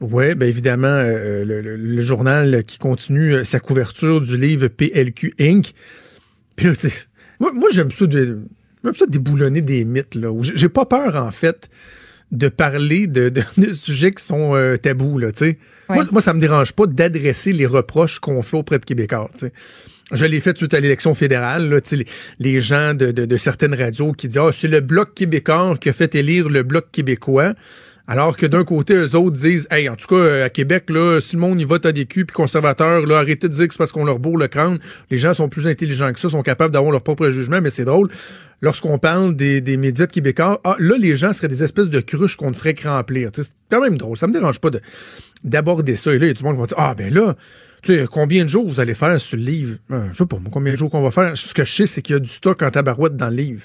Oui, bien évidemment, euh, le, le- le journal qui continue euh, sa couverture du livre PLQ Inc. Puis là, tu sais, moi, moi j'aime ça, de, j'aime ça déboulonner des mythes. Là, j'ai pas peur, en fait, de parler de, de- de sujets qui sont euh, tabous. Là, tu sais. Ouais. moi, moi, ça me dérange pas d'adresser les reproches qu'on fait auprès de Québécois. tu sais. Je l'ai fait suite à l'élection fédérale. Là, tu sais, les, les gens de, de- de certaines radios qui disent Ah, c'est le Bloc québécois qui a fait élire le Bloc québécois. Alors que d'un côté, eux autres disent Hey, en tout cas, euh, à Québec, là, si le monde y vote à des culs puis conservateurs, là, arrêtez de dire que c'est parce qu'on leur bourre le crâne. Les gens sont plus intelligents que ça, sont capables d'avoir leur propre jugement, mais c'est drôle. Lorsqu'on parle des, des médias de québécois, ah, là, les gens seraient des espèces de cruches qu'on ne ferait que remplir. C'est quand même drôle. Ça me dérange pas de d'aborder ça. Et là, il y a du monde qui va dire Ah, ben là, tu sais, combien de jours vous allez faire sur le livre? Euh, je sais pas, combien de jours qu'on va faire? Ce que je sais, c'est qu'il y a du stock en tabarouette dans le livre.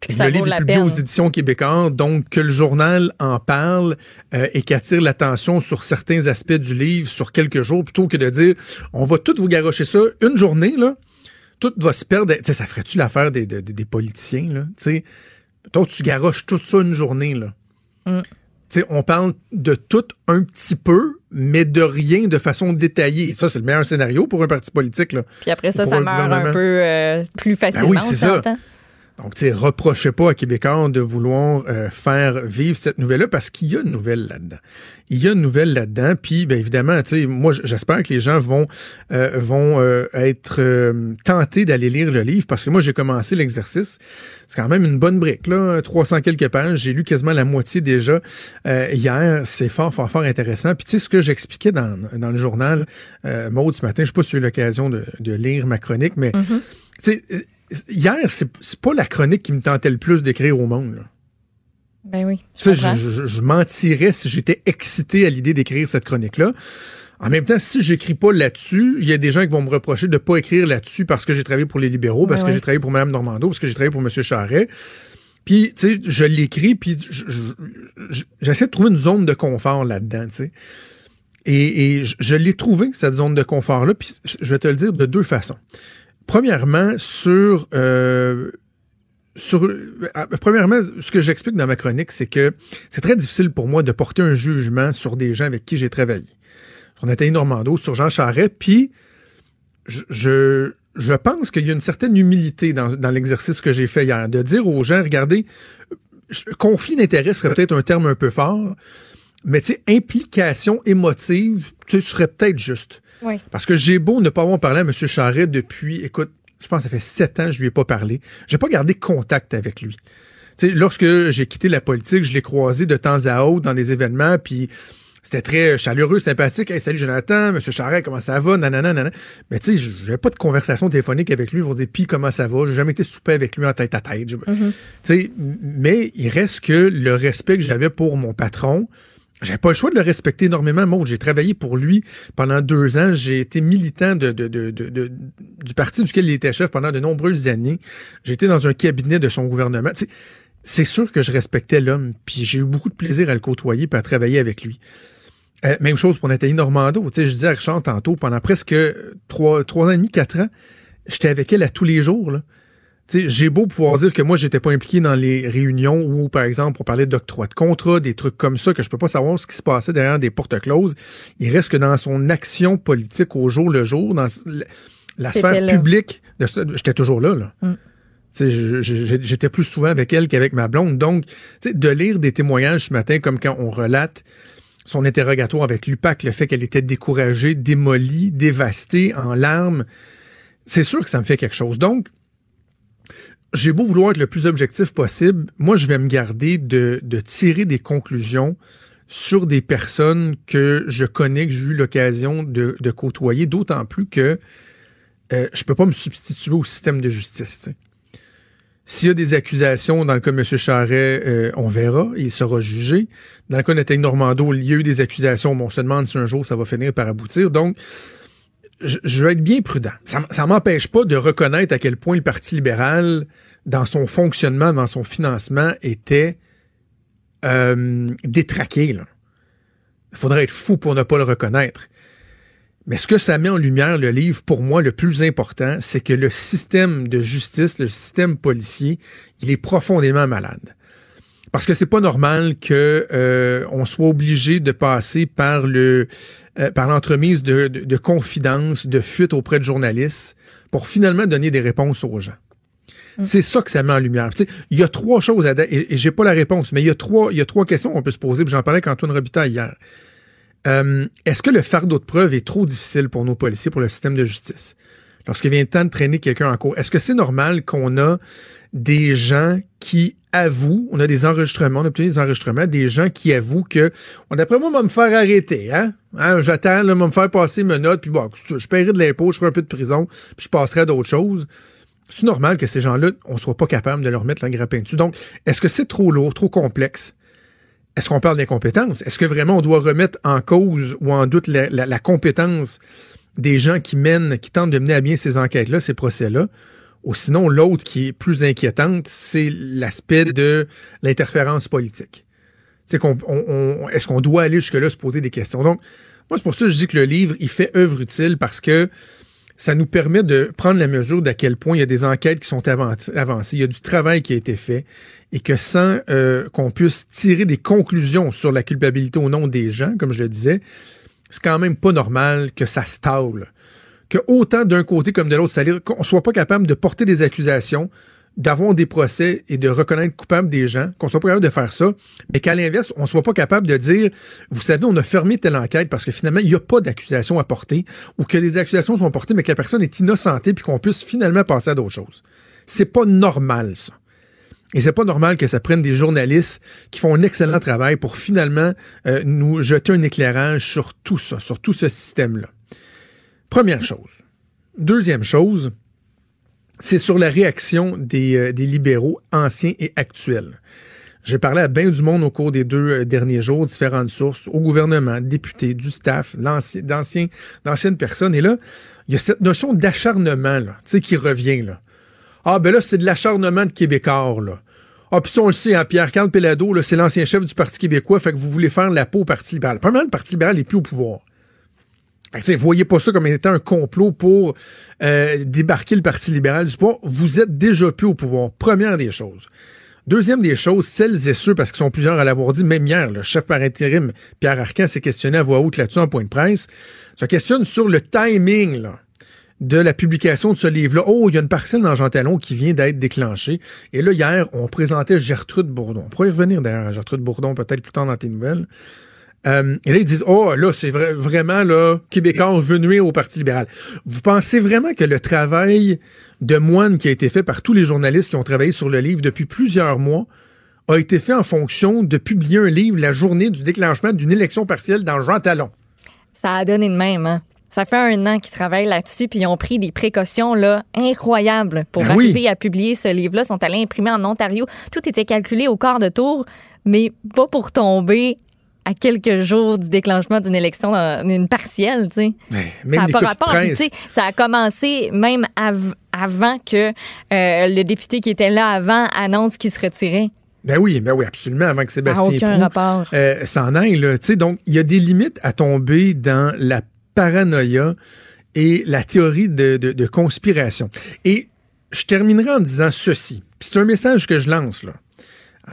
Puis des la publiés peine. aux éditions québécoises, donc que le journal en parle euh, et qu'attire l'attention sur certains aspects du livre sur quelques jours, plutôt que de dire on va tout vous garocher ça une journée, là, tout va se perdre. Tu sais, ça ferait-tu l'affaire des, des, des politiciens, là? Tu sais, toi, tu garoches tout ça une journée, là. Mm. Tu sais, on parle de tout un petit peu, mais de rien de façon détaillée. Ça, c'est le meilleur scénario pour un parti politique, là. Puis après ça, ça meurt un peu euh, plus facilement. oui, on c'est ça. Donc, tu sais, reprochez pas à Québécois de vouloir euh, faire vivre cette nouvelle-là parce qu'il y a une nouvelle là-dedans. Il y a une nouvelle là-dedans. Puis, bien évidemment, tu sais, moi, j'espère que les gens vont euh, vont euh, être tentés d'aller lire le livre parce que moi, j'ai commencé l'exercice. C'est quand même une bonne brique, là, 300 quelques pages. J'ai lu quasiment la moitié déjà hier. C'est fort, fort, fort intéressant. Puis, tu sais, ce que j'expliquais dans, dans le journal, Maude, ce matin, je sais pas si tu as eu l'occasion de, de lire ma chronique, mais Mhm. tu sais, hier, c'est pas la chronique qui me tentait le plus d'écrire au monde. là. Ben oui, je je, je- je mentirais si j'étais excité à l'idée d'écrire cette chronique-là. En même temps, si j'écris pas là-dessus, il y a des gens qui vont me reprocher de pas écrire là-dessus parce que j'ai travaillé pour les libéraux, parce Ouais, que j'ai travaillé pour Mme Normando, parce que j'ai travaillé pour M. Charret. Puis, tu sais, je l'écris, puis je- je- je- j'essaie de trouver une zone de confort là-dedans, tu sais. Et, et je, l'ai trouvé, cette zone de confort-là, puis je vais te le dire de deux façons. Premièrement, sur... euh, euh, premièrement, ce que j'explique dans ma chronique, c'est que c'est très difficile pour moi de porter un jugement sur des gens avec qui j'ai travaillé. Sur Nathalie Normando, sur Jean Charest, puis je, je, pense qu'il y a une certaine humilité dans, l'exercice que j'ai fait hier, de dire aux gens, regardez, conflit d'intérêt serait peut-être un terme un peu fort, mais tu implication émotive, tu serait peut-être juste. Oui. Parce que j'ai beau ne pas avoir parlé à M. Charret depuis, écoute, je pense que ça fait sept ans que je lui ai pas parlé. J'ai pas gardé contact avec lui. Tu sais, lorsque j'ai quitté la politique, je l'ai croisé de temps à autre dans des événements, puis c'était très chaleureux, sympathique. Hey, salut Jonathan, Monsieur Charret, comment ça va? Nanana, nanana. Mais tu sais, j'avais pas de conversation téléphonique avec lui pour dire, puis comment ça va? J'ai jamais été souper avec lui en tête à tête. Tu sais, mais il reste que le respect que j'avais pour mon patron, j'avais pas le choix de le respecter énormément. Moi, j'ai travaillé pour lui pendant deux ans. J'ai été militant de, de- de- de- du parti duquel il était chef pendant de nombreuses années. Été dans un cabinet de son gouvernement. C'est sûr que je respectais l'homme, puis j'ai eu beaucoup de plaisir à le côtoyer et à travailler avec lui. Euh, même chose pour Nathalie Normando. Tu sais, je disais à Richard tantôt, pendant presque trois, trois ans et demi, quatre ans, j'étais avec elle à tous les jours. J'ai beau pouvoir dire que moi, j'étais pas impliqué dans les réunions où, par exemple, on parlait d'octroi de contrat, des trucs comme ça, que je peux pas savoir ce qui se passait derrière des portes closes. Il reste que dans son action politique au jour le jour, dans la- sphère publique, j'étais toujours là. là. Mm. J'étais plus souvent avec elle qu'avec ma blonde. Donc, de lire des témoignages ce matin, comme quand on relate son interrogatoire avec l'UPAC, le fait qu'elle était découragée, démolie, dévastée, en larmes, c'est sûr que ça me fait quelque chose. Donc, j'ai beau vouloir être le plus objectif possible, moi, je vais me garder de, tirer des conclusions sur des personnes que je connais, que j'ai eu l'occasion de, côtoyer, d'autant plus que euh, je peux pas me substituer au système de justice. S'il y a des accusations dans le cas de M. Charret, euh, on verra, il sera jugé. Dans le cas de Nathalie Normando, il y a eu des accusations, mais on se demande si un jour ça va finir par aboutir. Donc, je, je vais être bien prudent. Ça, ça m'empêche pas de reconnaître à quel point le Parti libéral, dans son fonctionnement, dans son financement, était euh, détraqué. Il faudrait être fou pour ne pas le reconnaître. Mais ce que ça met en lumière, le livre, pour moi, le plus important, c'est que le système de justice, le système policier, il est profondément malade. Parce que c'est pas normal que euh, on soit obligé de passer par le euh, par l'entremise de, de, de confidences, de fuites auprès de journalistes pour finalement donner des réponses aux gens. Mm. C'est ça que ça met en lumière. Il y a trois choses à et, et j'ai pas la réponse, mais il y a trois, il y a trois questions qu'on peut se poser. J'en parlais avec Antoine Robitaille hier. Euh, Est-ce que le fardeau de preuve est trop difficile pour nos policiers, pour le système de justice? Lorsqu'il vient le temps de traîner quelqu'un en cours, est-ce que c'est normal qu'on a des gens qui avouent, on a des enregistrements, on a obtenu des enregistrements, des gens qui avouent que, on d'après moi, va me faire arrêter, hein? Hein J'attends, là, me faire passer mes notes, puis bon, je, paierai de l'impôt, je ferai un peu de prison, puis je passerai à d'autres choses. C'est normal que ces gens-là, on soit pas capable de leur mettre la grappin dessus. Donc, est-ce que c'est trop lourd, trop complexe? Est-ce qu'on parle d'incompétence? Est-ce que vraiment on doit remettre en cause ou en doute la, la, la compétence des gens qui mènent, qui tentent de mener à bien ces enquêtes-là, ces procès-là? Ou sinon, l'autre qui est plus inquiétante, c'est l'aspect de l'interférence politique. On, on, est-ce qu'on doit aller jusque-là se poser des questions? Donc, moi, c'est pour ça que je dis que le livre, il fait œuvre utile parce que ça nous permet de prendre la mesure d'à quel point il y a des enquêtes qui sont avancées, il y a du travail qui a été fait, et que sans euh, qu'on puisse tirer des conclusions sur la culpabilité au nom des gens, comme je le disais, c'est quand même pas normal que ça stable. Que autant d'un côté comme de l'autre, c'est-à-dire qu'on soit pas capable de porter des accusations, d'avoir des procès et de reconnaître coupable des gens, qu'on soit pas capable de faire ça, mais qu'à l'inverse, on soit pas capable de dire, vous savez, on a fermé telle enquête parce que finalement, il n'y a pas d'accusation à porter, ou que des accusations sont portées, mais que la personne est innocentée, puis qu'on puisse finalement passer à d'autres choses. C'est pas normal, ça. Et c'est pas normal que ça prenne des journalistes qui font un excellent travail pour finalement euh, nous jeter un éclairage sur tout ça, sur tout ce système-là. Première chose. Deuxième chose, c'est sur la réaction des, euh, libéraux anciens et actuels. J'ai parlé à bien du monde au cours des deux euh, derniers jours, différentes sources, au gouvernement, députés, du staff, d'anciennes personnes. Et là, il y a cette notion d'acharnement qui revient. Là. Ah, ben là, c'est de l'acharnement de Québécois, là. Ah, puis ça, on le sait, hein, Pierre-Carl Pellado, c'est l'ancien chef du Parti québécois, fait que vous voulez faire la peau au Parti libéral. Premièrement, le Parti libéral n'est plus au pouvoir. Fait voyez pas ça comme étant un complot pour euh, débarquer le Parti libéral du pouvoir. Vous êtes déjà plus au pouvoir. Première des choses. Deuxième des choses, celles et ceux, parce qu'ils sont plusieurs à l'avoir dit, même hier, le chef par intérim, Pierre Arcan, s'est questionné à voix haute là-dessus en point de presse, se questionne sur le timing, de la publication de ce livre-là. Oh, il y a une parcelle dans Jean Talon qui vient d'être déclenchée. Et là, hier, on présentait Gertrude Bourdon. On pourrait y revenir d'ailleurs Gertrude Bourdon peut-être plus tard dans tes nouvelles. Euh, et là, ils disent, oh, là, c'est vrai, vraiment, là, Québécois venu au Parti libéral. Vous pensez vraiment que le travail de moine qui a été fait par tous les journalistes qui ont travaillé sur le livre depuis plusieurs mois a été fait en fonction de publier un livre la journée du déclenchement d'une élection partielle dans Jean Talon? Ça a donné de même, hein? Ça fait un an qu'ils travaillent là-dessus, puis ils ont pris des précautions là, incroyables pour Ben arriver oui. à publier ce livre-là. Ils sont allés imprimer en Ontario. Tout était calculé au quart de tour, mais pas pour tomber à quelques jours du déclenchement d'une élection, une partielle, tu sais. Mais Ça a pas rapport. Puis, ça a commencé même av- avant que euh, le député qui était là avant annonce qu'il se retirait. Ben oui, ben oui, absolument, avant que Sébastien aucun Proulx, rapport. euh, s'en aille. Là. Tu sais, Donc, il y a des limites à tomber dans la paranoïa et la théorie de, de- de conspiration. Et je terminerai en disant ceci. C'est un message que je lance là.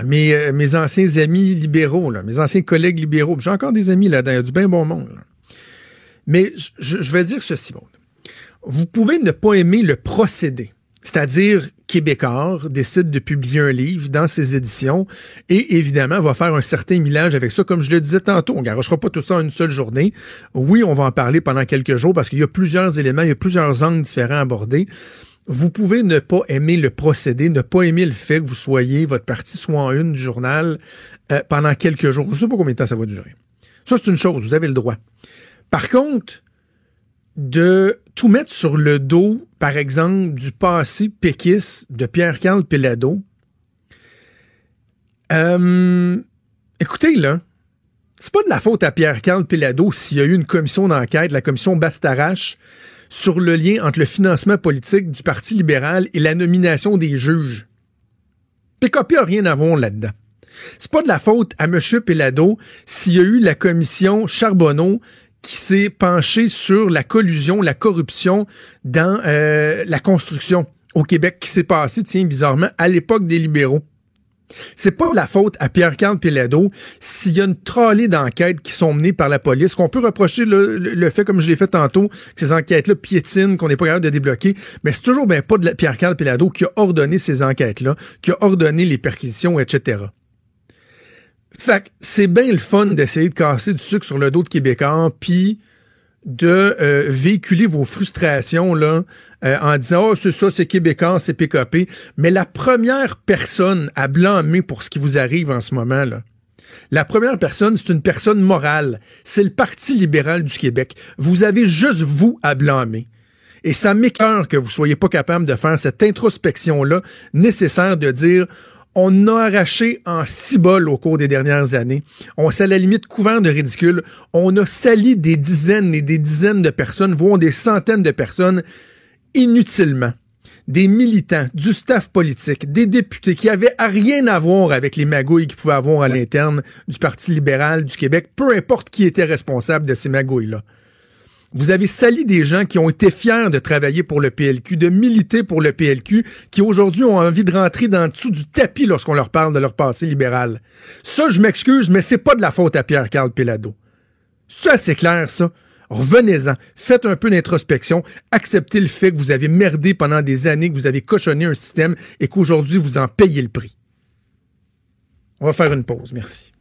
Mes, euh, mes anciens amis libéraux, mes anciens collègues libéraux. J'ai encore des amis là-dedans, il y a du bien bon monde. Mais je, vais dire ceci, bon. Vous pouvez ne pas aimer le procédé. C'est-à-dire, Québécois décide de publier un livre dans ses éditions et évidemment va faire un certain millage avec ça. Comme je le disais tantôt, on garochera pas tout ça en une seule journée. Oui, on va en parler pendant quelques jours parce qu'il y a plusieurs éléments, il y a plusieurs angles différents abordés. Vous pouvez ne pas aimer le procédé, ne pas aimer le fait que vous soyez, votre partie soit en une du journal euh, pendant quelques jours. Je sais pas combien de temps ça va durer. Ça, c'est une chose, vous avez le droit. Par contre, de tout mettre sur le dos, par exemple, du passé péquiste de Pierre-Carl Pelado. Euh, écoutez, là, c'est pas de la faute à Pierre-Carl Pelado s'il y a eu une commission d'enquête, la commission Bastarache, sur le lien entre le financement politique du Parti libéral et la nomination des juges. PKP n'a rien à voir là-dedans. C'est pas de la faute à M. Pelado s'il y a eu la commission Charbonneau qui s'est penchée sur la collusion, la corruption dans euh, la construction au Québec qui s'est passé, tiens, bizarrement, à l'époque des libéraux. C'est pas la faute à Pierre-Carl Pelado s'il y a une trollée d'enquêtes qui sont menées par la police, qu'on peut reprocher le, fait, comme je l'ai fait tantôt, que ces enquêtes-là piétinent, qu'on n'est pas capable de débloquer, mais c'est toujours bien pas de Pierre-Carl Pelado qui a ordonné ces enquêtes-là, qui a ordonné les perquisitions, etc. Fait c'est bien le fun d'essayer de casser du sucre sur le dos de Québécois, puis de euh, véhiculer vos frustrations là euh, en disant oh c'est ça c'est québécois c'est PKP mais la première personne à blâmer pour ce qui vous arrive en ce moment là la première personne c'est une personne morale. C'est le Parti libéral du Québec. Vous avez juste vous à blâmer. Et ça m'écœure que vous soyez pas capable de faire cette introspection là nécessaire de dire on a arraché en bol au cours des dernières années. On s'est à la limite couvert de ridicule. On a sali des dizaines et des dizaines de personnes, voire des centaines de personnes, inutilement. Des militants, du staff politique, des députés qui avaient rien à voir avec les magouilles qu'ils pouvaient avoir à l'interne du Parti libéral du Québec, peu importe qui était responsable de ces magouilles-là. Vous avez sali des gens qui ont été fiers de travailler pour le PLQ, de militer pour le PLQ, qui aujourd'hui ont envie de rentrer dans le dessous du tapis lorsqu'on leur parle de leur passé libéral. Ça, je m'excuse, mais c'est pas de la faute à Pierre-Carl Pelado. Ça, c'est clair, ça. Revenez-en, faites un peu d'introspection, acceptez le fait que vous avez merdé pendant des années, que vous avez cochonné un système et qu'aujourd'hui vous en payez le prix. On va faire une pause, merci.